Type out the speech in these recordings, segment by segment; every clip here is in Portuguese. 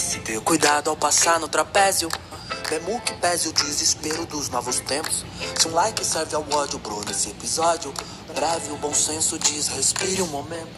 Se ter cuidado ao passar no trapézio. Mesmo que pese o desespero dos novos tempos. Se um like serve ao ódio, bro, nesse episódio. Breve o bom senso diz, respire um momento.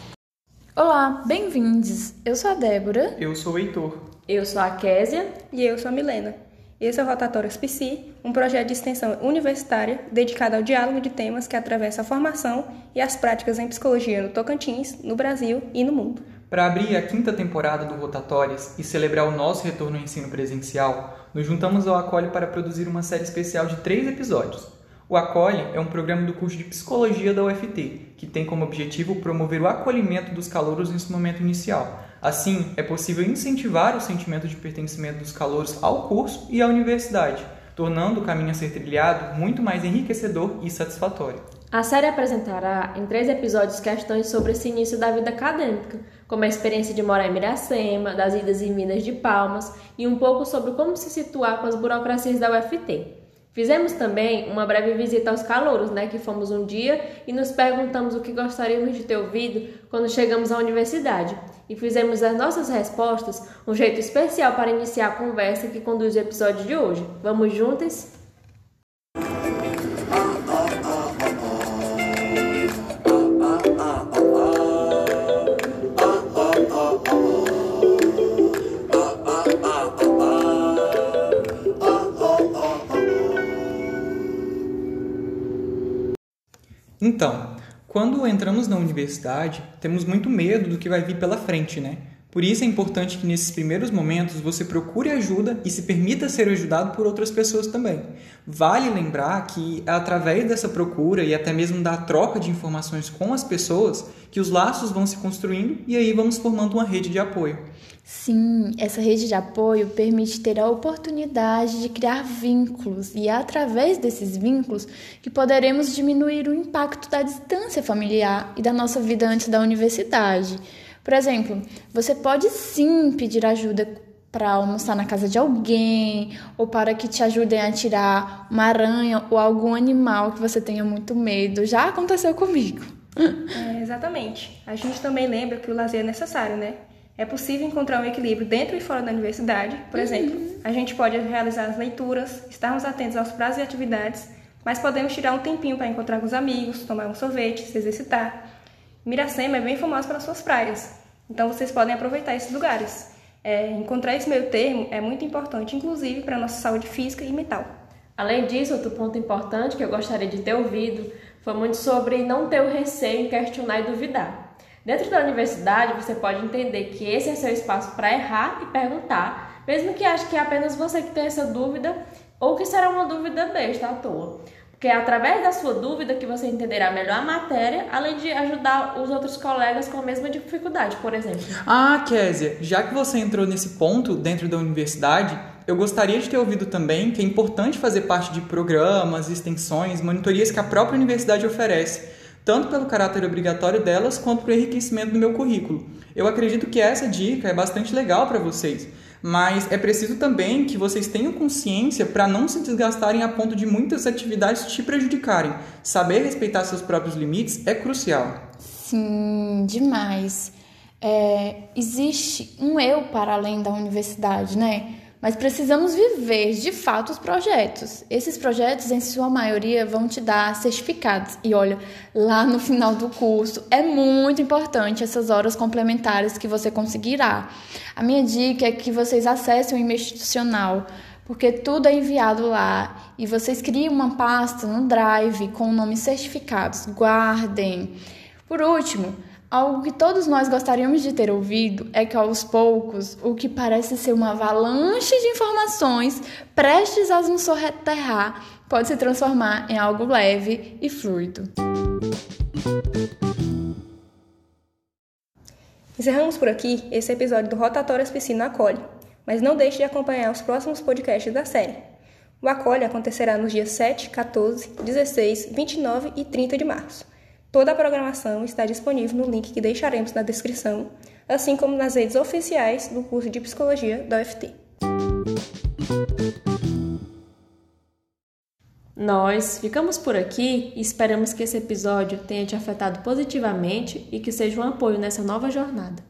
Olá, bem-vindos. Eu sou a Débora. Eu sou o Heitor. Eu sou a Késia. E eu sou a Milena. Esse é o Rotatório SPC, um projeto de extensão universitária dedicado ao diálogo de temas que atravessa a formação e as práticas em psicologia no Tocantins, no Brasil e no mundo. Para abrir a quinta temporada do Rotatórias e celebrar o nosso retorno ao ensino presencial, nos juntamos ao Acolhe para produzir uma série especial de três episódios. O Acolhe é um programa do curso de Psicologia da UFT, que tem como objetivo promover o acolhimento dos calouros nesse momento inicial. Assim, é possível incentivar o sentimento de pertencimento dos calouros ao curso e à universidade, tornando o caminho a ser trilhado muito mais enriquecedor e satisfatório. A série apresentará em três episódios questões sobre esse início da vida acadêmica, como a experiência de morar em Miracema, das idas e vindas de Palmas e um pouco sobre como se situar com as burocracias da UFT. Fizemos também uma breve visita aos calouros, né, que fomos um dia e nos perguntamos o que gostaríamos de ter ouvido quando chegamos à universidade. E fizemos das nossas respostas um jeito especial para iniciar a conversa que conduz o episódio de hoje. Vamos juntas? Então, quando entramos na universidade, temos muito medo do que vai vir pela frente, né? Por isso é importante que nesses primeiros momentos você procure ajuda e se permita ser ajudado por outras pessoas também. Vale lembrar que é através dessa procura e até mesmo da troca de informações com as pessoas que os laços vão se construindo e aí vamos formando uma rede de apoio. Sim, essa rede de apoio permite ter a oportunidade de criar vínculos e é através desses vínculos que poderemos diminuir o impacto da distância familiar e da nossa vida antes da universidade. Por exemplo, você pode sim pedir ajuda para almoçar na casa de alguém ou para que te ajudem a tirar uma aranha ou algum animal que você tenha muito medo. Já aconteceu comigo. É, exatamente. A gente também lembra que o lazer é necessário, né? É possível encontrar um equilíbrio dentro e fora da universidade. Por uhum. exemplo, a gente pode realizar as leituras, estarmos atentos aos prazos e atividades, mas podemos tirar um tempinho para encontrar com os amigos, tomar um sorvete, se exercitar. Miracema é bem famosa pelas suas praias, então vocês podem aproveitar esses lugares. É, encontrar esse meio termo é muito importante, inclusive para a nossa saúde física e mental. Além disso, outro ponto importante que eu gostaria de ter ouvido foi muito sobre não ter o receio em questionar e duvidar. Dentro da universidade, você pode entender que esse é seu espaço para errar e perguntar, mesmo que ache que é apenas você que tem essa dúvida ou que será uma dúvida besta à toa. Porque é através da sua dúvida que você entenderá melhor a matéria, além de ajudar os outros colegas com a mesma dificuldade, por exemplo. Ah, Késia, já que você entrou nesse ponto dentro da universidade, eu gostaria de ter ouvido também que é importante fazer parte de programas, extensões, monitorias que a própria universidade oferece, tanto pelo caráter obrigatório delas quanto pelo enriquecimento do meu currículo. Eu acredito que essa dica é bastante legal para vocês mas é preciso também que vocês tenham consciência para não se desgastarem a ponto de muitas atividades te prejudicarem. Saber respeitar seus próprios limites é crucial. Sim, demais. É, existe um eu para além da universidade, né? Mas precisamos viver de fato os projetos. Esses projetos, em sua maioria, vão te dar certificados. E olha, lá no final do curso é muito importante essas horas complementares que você conseguirá. A minha dica é que vocês acessem o institucional, porque tudo é enviado lá e vocês criam uma pasta no Drive com o nome certificados. Guardem. Por último, Algo que todos nós gostaríamos de ter ouvido é que, aos poucos, o que parece ser uma avalanche de informações prestes a nos soterrar pode se transformar em algo leve e fluido. Encerramos por aqui esse episódio do Rotatório Piscina Acolhe, mas não deixe de acompanhar os próximos podcasts da série. O Acolhe acontecerá nos dias 7, 14, 16, 29 e 30 de março. Toda a programação está disponível no link que deixaremos na descrição, assim como nas redes oficiais do curso de Psicologia da UFT. Nós ficamos por aqui e esperamos que esse episódio tenha te afetado positivamente e que seja um apoio nessa nova jornada.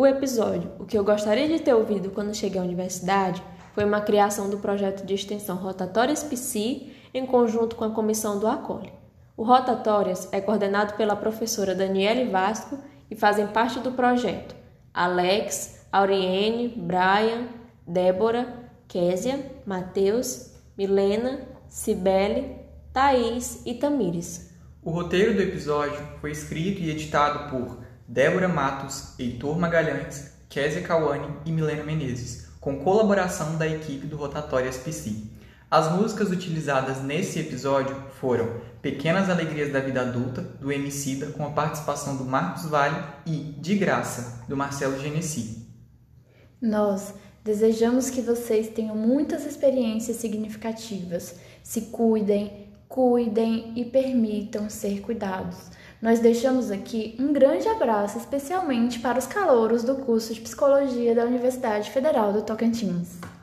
o episódio O que eu gostaria de ter ouvido quando cheguei à universidade foi uma criação do projeto de extensão Rotatórias PC em conjunto com a comissão do ACOLE. O Rotatórias é coordenado pela professora Daniele Vasco e fazem parte do projeto Alex, Auriene, Brian, Débora, Késia, Matheus, Milena, Cibele, Thaís e Tamires. O roteiro do episódio foi escrito e editado por Débora Matos, Heitor Magalhães, Késia Cauane e Milena Menezes, com colaboração da equipe do Rotatório SPC. As músicas utilizadas nesse episódio foram Pequenas Alegrias da Vida Adulta, do Emicida, com a participação do Marcos Vale, e De Graça, do Marcelo Genesi. Nós desejamos que vocês tenham muitas experiências significativas. Se cuidem, cuidem e permitam ser cuidados. Nós deixamos aqui um grande abraço, especialmente para os calouros do curso de Psicologia da Universidade Federal do Tocantins.